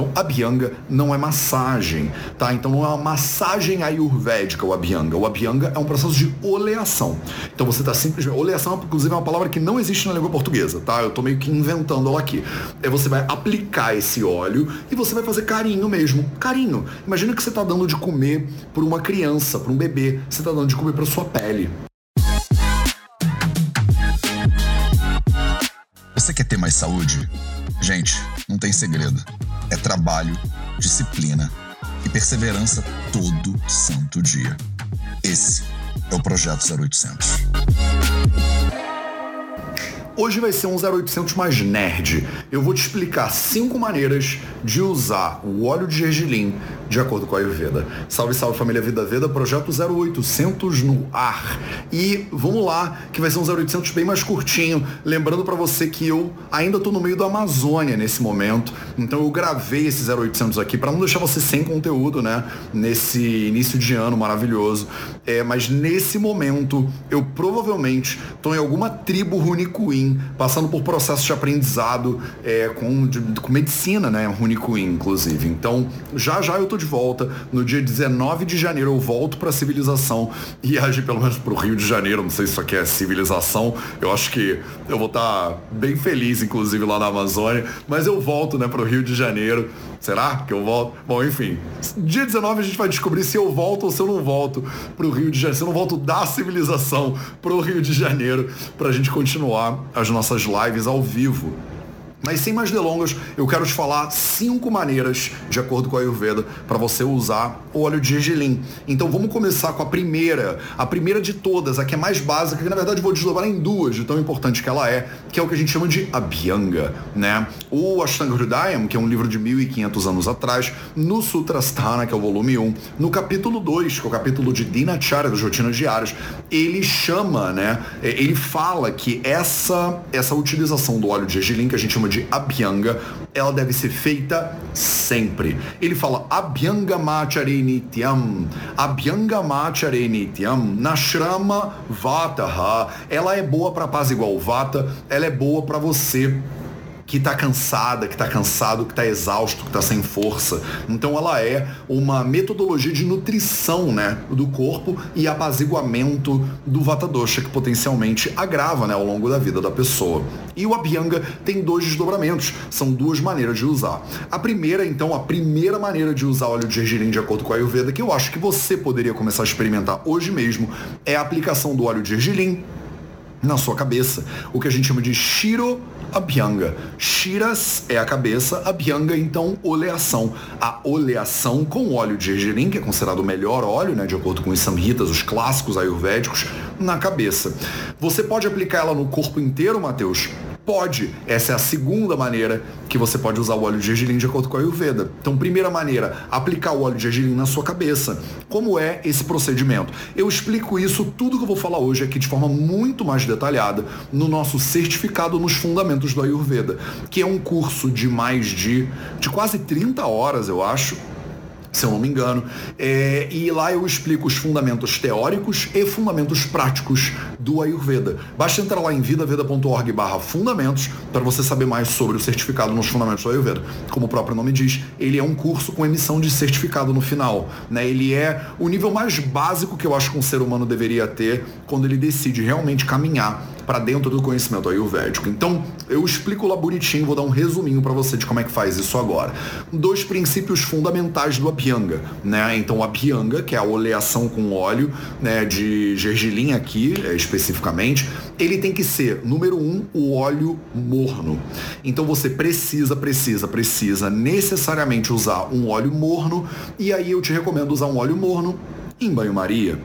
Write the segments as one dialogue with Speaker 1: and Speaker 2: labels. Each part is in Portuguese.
Speaker 1: Então, Abhyanga não é massagem, tá? Então não é uma massagem ayurvédica o Abhyanga. O Abhyanga é um processo de oleação. Então você está simplesmente... Oleação, inclusive, é uma palavra que não existe na língua portuguesa, tá? Eu tô meio que inventando ela aqui. É você vai aplicar esse óleo e você vai fazer carinho mesmo. Carinho. Imagina que você está dando de comer para uma criança, para um bebê. Você está dando de comer para sua pele.
Speaker 2: Você quer ter mais saúde? Gente, não tem segredo. É trabalho, disciplina e perseverança todo santo dia. Esse é o Projeto 0800.
Speaker 1: Hoje vai ser um 0800 mais nerd. Eu vou te explicar cinco maneiras de usar o óleo de gergelim de acordo com a Ayurveda. Salve, salve família Vida Veda, projeto 0800 no ar. E vamos lá, que vai ser um 0800 bem mais curtinho. Lembrando para você que eu ainda tô no meio da Amazônia nesse momento, então eu gravei esse 0800 aqui para não deixar você sem conteúdo, né? Nesse início de ano maravilhoso. É, mas nesse momento eu provavelmente tô em alguma tribo Runicuim passando por processos de aprendizado é, com, de, com medicina, né? Runicuin, inclusive. Então, já já eu tô de volta. No dia 19 de janeiro eu volto para a civilização e agir pelo menos para o Rio de Janeiro. Não sei se isso aqui é civilização. Eu acho que eu vou estar tá bem feliz, inclusive, lá na Amazônia. Mas eu volto, né, para o Rio de Janeiro. Será que eu volto? Bom, enfim. Dia 19 a gente vai descobrir se eu volto ou se eu não volto para o Rio de Janeiro. Se eu não volto da civilização para o Rio de Janeiro para a gente continuar as nossas lives ao vivo. Mas sem mais delongas, eu quero te falar cinco maneiras, de acordo com a Ayurveda, para você usar o óleo de gergelim. Então vamos começar com a primeira, a primeira de todas, a que é mais básica, que na verdade vou desdobrar em duas, de tão importante que ela é, que é o que a gente chama de Abhyanga, né? O Ashtanga Hridayam, que é um livro de 1500 anos atrás, no Sutrasthana, que é o volume 1, no capítulo 2, que é o capítulo de Dinacharya, das rotinas diárias, ele chama, né? Ele fala que essa, essa utilização do óleo de gergelim, que a gente chama de Abhyanga, ela deve ser feita sempre. Ele fala Abhyanga Machare Nityam, Abhyanga Machare Nityam, Nashrama Vataha. Ela é boa para paz igual Vata, ela é boa para você que está cansada, que está cansado, que está exausto, que está sem força. Então ela é uma metodologia de nutrição né, do corpo e apaziguamento do Vata Dosha, que potencialmente agrava né, ao longo da vida da pessoa. E o Abhyanga tem dois desdobramentos, são duas maneiras de usar. A primeira, então, a primeira maneira de usar óleo de gergelim de acordo com a Ayurveda, que eu acho que você poderia começar a experimentar hoje mesmo, é a aplicação do óleo de gergelim na sua cabeça, o que a gente chama de Shiro Abhyanga. Shiras é a cabeça, Abhyanga então oleação. A oleação com óleo de gergelim, que é considerado o melhor óleo, né, de acordo com os samhitas, os clássicos ayurvédicos, na cabeça. Você pode aplicar ela no corpo inteiro, Matheus? Pode. Essa é a segunda maneira que você pode usar o óleo de gergelim de acordo com a Ayurveda. Então, primeira maneira, aplicar o óleo de gergelim na sua cabeça. Como é esse procedimento? Eu explico isso, tudo que eu vou falar hoje aqui de forma muito mais detalhada no nosso certificado nos fundamentos do Ayurveda, que é um curso de mais de, de quase 30 horas, eu acho, se eu não me engano. É, e lá eu explico os fundamentos teóricos e fundamentos práticos do Ayurveda. Basta entrar lá em vidaveda.org barra fundamentos para você saber mais sobre o certificado nos fundamentos do Ayurveda. Como o próprio nome diz, ele é um curso com emissão de certificado no final. Né? Ele é o nível mais básico que eu acho que um ser humano deveria ter quando ele decide realmente caminhar para dentro do conhecimento ayurvédico. Então, eu explico lá bonitinho, vou dar um resuminho para você de como é que faz isso agora. Dois princípios fundamentais do Abhyanga, né? Então, o Abhyanga, que é a oleação com óleo, né, de gergelim aqui, é, especificamente, ele tem que ser, número um, o óleo morno. Então, você precisa, precisa, precisa necessariamente usar um óleo morno, e aí eu te recomendo usar um óleo morno em banho-maria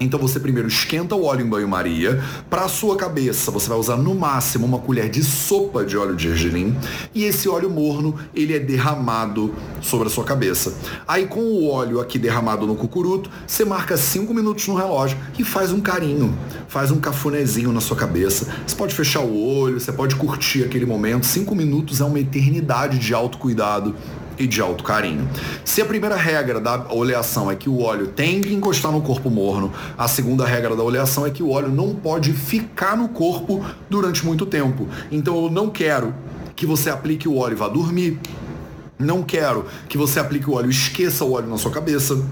Speaker 1: então você primeiro esquenta o óleo em banho-maria. Para a sua cabeça, você vai usar no máximo uma colher de sopa de óleo de gergelim. E esse óleo morno, ele é derramado sobre a sua cabeça. Aí com o óleo aqui derramado no cucuruto, você marca 5 minutos no relógio e faz um carinho. Faz um cafunézinho na sua cabeça. Você pode fechar o olho, você pode curtir aquele momento. 5 minutos é uma eternidade de autocuidado e de alto carinho. Se a primeira regra da oleação é que o óleo tem que encostar no corpo morno, a segunda regra da oleação é que o óleo não pode ficar no corpo durante muito tempo. Então eu não quero que você aplique o óleo e vá dormir Não quero que você aplique o óleo, esqueça o óleo na sua cabeça.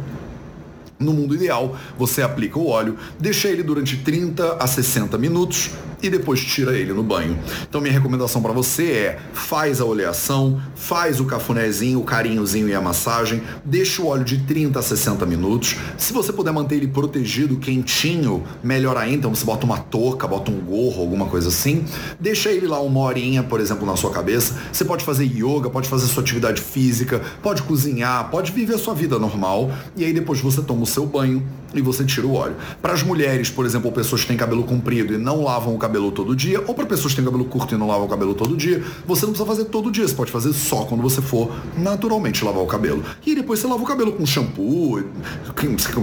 Speaker 1: No mundo ideal, você aplica o óleo, deixa ele durante 30 a 60 minutos, e depois tira ele no banho. Então minha recomendação para você é faz a oleação, faz o cafunézinho, o carinhozinho e a massagem, deixa o óleo de 30 a 60 minutos. Se você puder manter ele protegido, quentinho, melhor ainda, então você bota uma touca, bota um gorro, alguma coisa assim. Deixa ele lá uma horinha, por exemplo, na sua cabeça. Você pode fazer yoga, pode fazer sua atividade física, pode cozinhar, pode viver a sua vida normal e aí depois você toma o seu banho e você tira o óleo. Para as mulheres, por exemplo, pessoas que têm cabelo comprido e não lavam o cabelo todo dia, ou para pessoas que têm cabelo curto e não lavam o cabelo todo dia, você não precisa fazer todo dia, você pode fazer só quando você for naturalmente lavar o cabelo. E depois você lava o cabelo com shampoo,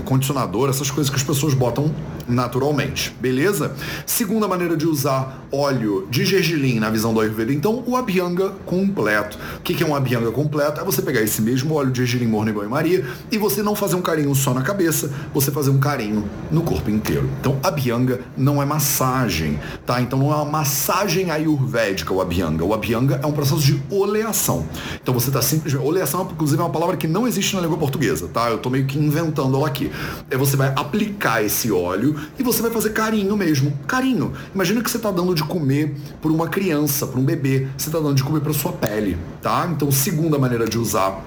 Speaker 1: condicionador, essas coisas que as pessoas botam naturalmente, beleza? Segunda maneira de usar óleo de gergelim na visão do Ayurveda, então o Abhyanga completo. O que é um Abhyanga completo? É você pegar esse mesmo óleo de gergelim, morno e banho-maria e você não fazer um carinho só na cabeça, você fazer um carinho no corpo inteiro. Então, Abhyanga não é massagem, tá? Então não é uma massagem ayurvédica o Abhyanga. O Abhyanga é um processo de oleação. Então você está simplesmente... Oleação, inclusive, é uma palavra que não existe na língua portuguesa, tá? Eu estou meio que inventando ela aqui. É você vai aplicar esse óleo e você vai fazer carinho mesmo. Carinho. Imagina que você está dando de comer para uma criança, para um bebê. Você está dando de comer para sua pele, tá? Então, segunda maneira de usar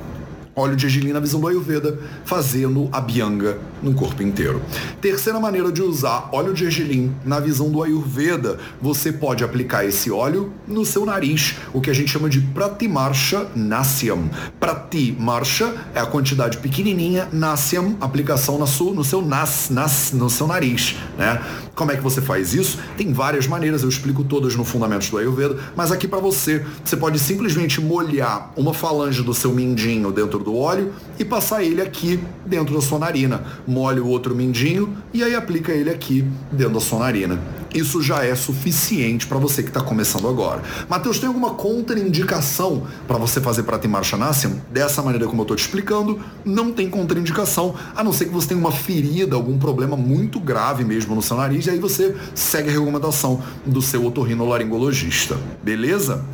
Speaker 1: óleo de gergelim na visão do Ayurveda, fazendo a bianga no corpo inteiro. Terceira maneira de usar óleo de gergelim na visão do Ayurveda, você pode aplicar esse óleo no seu nariz, o que a gente chama de Pratimarsha Nasyam. Pratimarsha é a quantidade pequenininha, Nasyam, aplicação na sua, no seu nas, nas, no seu nariz, né? Como é que você faz isso? Tem várias maneiras, eu explico todas no Fundamentos do Ayurveda, mas aqui para você, você pode simplesmente molhar uma falange do seu mindinho dentro do óleo e passar ele aqui dentro da sua narina. Molha o outro mindinho e aí aplica ele aqui dentro da sua narina. Isso já é suficiente para você que está começando agora. Matheus, tem alguma contraindicação para você fazer prata e marcha Nassium? Dessa maneira como eu estou te explicando, não tem contraindicação, a não ser que você tenha uma ferida, algum problema muito grave mesmo no seu nariz, e aí você segue a recomendação do seu otorrinolaringologista. Beleza?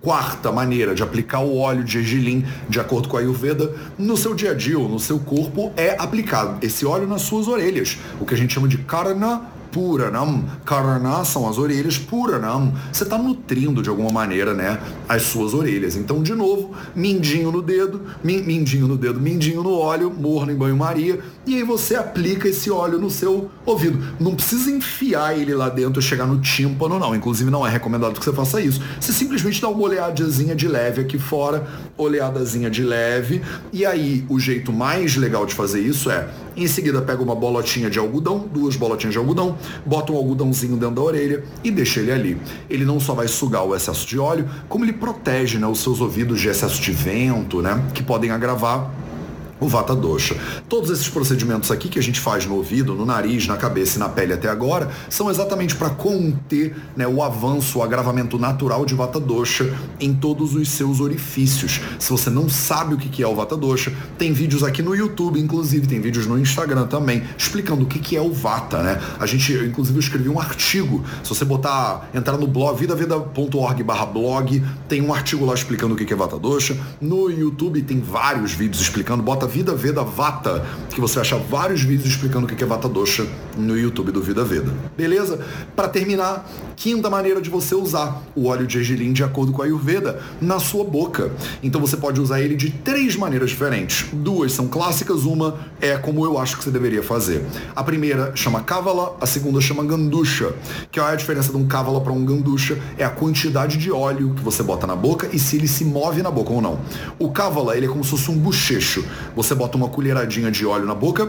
Speaker 1: Quarta maneira de aplicar o óleo de gergelim, de acordo com a Ayurveda, no seu dia a dia ou no seu corpo é aplicar esse óleo nas suas orelhas, o que a gente chama de karna Puranam. Karana são as orelhas, Puranam. Você está nutrindo de alguma maneira, né, as suas orelhas. Então, de novo, mindinho no dedo, mindinho no dedo, mindinho no óleo, morno em banho-maria, e aí você aplica esse óleo no seu ouvido. Não precisa enfiar ele lá dentro e chegar no tímpano, não. Inclusive, não é recomendado que você faça isso. Você simplesmente dá uma oleadazinha de leve aqui fora, oleadazinha de leve, e aí o jeito mais legal de fazer isso é, em seguida, pega uma bolotinha de algodão, duas bolotinhas de algodão, bota um algodãozinho dentro da orelha e deixa ele ali. Ele não só vai sugar o excesso de óleo, como ele protege né, os seus ouvidos de excesso de vento, né, que podem agravar o Vata Dosha. Todos esses procedimentos aqui que a gente faz no ouvido, no nariz, na cabeça e na pele até agora, são exatamente para conter né, o avanço, o agravamento natural de Vata Dosha em todos os seus orifícios. Se você não sabe o que é o Vata Dosha, tem vídeos aqui no YouTube, inclusive, tem vídeos no Instagram também, explicando o que é o Vata, né? A gente, inclusive, escrevi um artigo. Se você botar, entrar no blog, vidaveda.org barra blog, tem um artigo lá explicando o que é Vata Dosha. No YouTube tem vários vídeos explicando, bota Vida Veda Vata, que você acha vários vídeos explicando o que é Vata Dosha no YouTube do Vida Veda. Beleza? Para terminar, quinta maneira de você usar o óleo de gergelim de acordo com a Ayurveda na sua boca. Então você pode usar ele de três maneiras diferentes. Duas são clássicas, uma é como eu acho que você deveria fazer. A primeira chama Kavala, a segunda chama Gandusha. Que é a diferença de um Kavala para um Gandusha? É a quantidade de óleo que você bota na boca e se ele se move na boca ou não. O Kavala, ele é como se fosse um bochecho. Você bota uma colheradinha de óleo na boca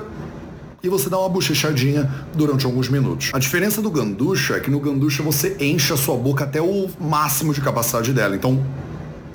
Speaker 1: e você dá uma bochechadinha durante alguns minutos. A diferença do ganducha é que no ganducha você enche a sua boca até o máximo de capacidade dela. Então,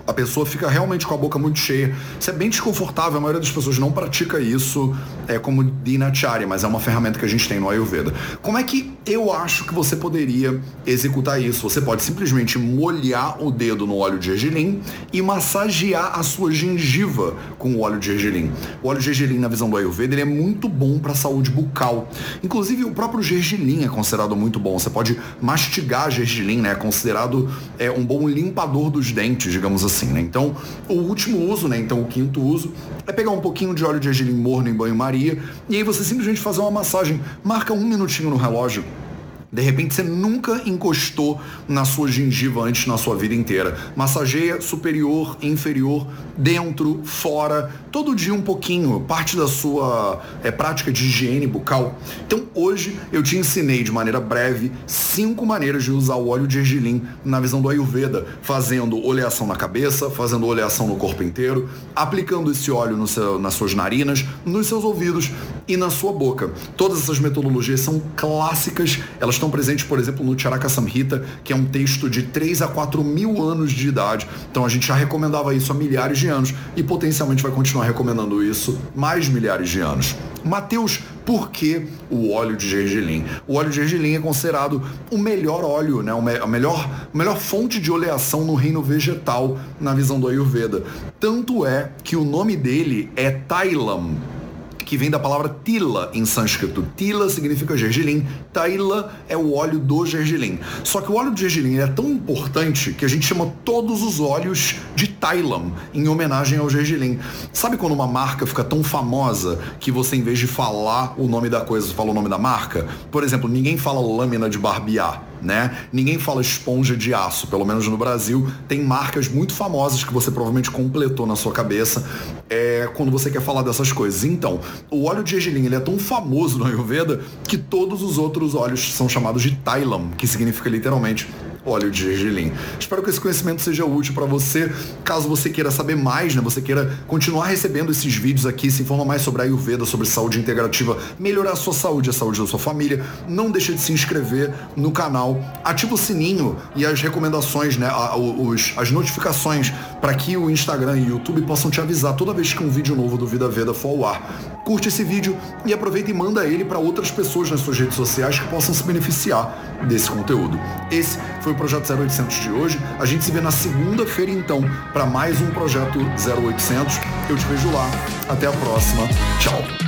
Speaker 1: a pessoa fica realmente com a boca muito cheia. Isso é bem desconfortável, a maioria das pessoas não pratica isso é, como dinacharya, mas é uma ferramenta que a gente tem no Ayurveda. Como é que eu acho que você poderia executar isso? Você pode simplesmente molhar o dedo no óleo de gergelim e massagear a sua gengiva com o óleo de gergelim. O óleo de gergelim, na visão do Ayurveda, ele é muito bom para a saúde bucal. Inclusive, o próprio gergelim é considerado muito bom. Você pode mastigar gergelim, né? É considerado é, um bom limpador dos dentes, digamos assim assim, né? Então, o último uso, né? Então, o quinto uso é pegar um pouquinho de óleo de gergelim morno em banho-maria e aí você simplesmente fazer uma massagem. Marca um minutinho no relógio de repente você nunca encostou na sua gengiva antes na sua vida inteira. Massageia superior, inferior, dentro, fora, todo dia um pouquinho, parte da sua é, prática de higiene bucal. Então hoje eu te ensinei de maneira breve cinco maneiras de usar o óleo de gergelim na visão do Ayurveda, fazendo oleação na cabeça, fazendo oleação no corpo inteiro, aplicando esse óleo seu, nas suas narinas, nos seus ouvidos e na sua boca. Todas essas metodologias são clássicas, elas estão presentes, por exemplo, no Charaka Samhita, que é um texto de 3 a 4 mil anos de idade. Então a gente já recomendava isso há milhares de anos e potencialmente vai continuar recomendando isso mais milhares de anos. Mateus, por que o óleo de gergelim? O óleo de gergelim é considerado o melhor óleo, né? a, melhor, a melhor fonte de oleação no reino vegetal na visão do Ayurveda. Tanto é que o nome dele é Thailam que vem da palavra tila em sânscrito. Tila significa gergelim, taila é o óleo do gergelim. Só que o óleo de gergelim é tão importante que a gente chama todos os óleos de Thailam, em homenagem ao gergelim. Sabe quando uma marca fica tão famosa que você, em vez de falar o nome da coisa, fala o nome da marca? Por exemplo, ninguém fala lâmina de barbear né? Ninguém fala esponja de aço, pelo menos no Brasil. Tem marcas muito famosas que você provavelmente completou na sua cabeça é, quando você quer falar dessas coisas. Então, o óleo de gergelim ele é tão famoso no Ayurveda que todos os outros óleos são chamados de Thailam, que significa literalmente óleo de gergelim. Espero que esse conhecimento seja útil para você. Caso você queira saber mais, né, você queira continuar recebendo esses vídeos aqui, se informa mais sobre a Ayurveda, sobre saúde integrativa, melhorar a sua saúde, a saúde da sua família, não deixe de se inscrever no canal, ativa o sininho e as recomendações, né, os, as notificações para que o Instagram e o YouTube possam te avisar toda vez que um vídeo novo do Vida Veda for ao ar. Curte esse vídeo e aproveita e manda ele para outras pessoas nas suas redes sociais que possam se beneficiar desse conteúdo. Esse foi o Projeto 0800 de hoje. A gente se vê na segunda-feira, então, para mais um Projeto 0800. Eu te vejo lá. Até a próxima. Tchau.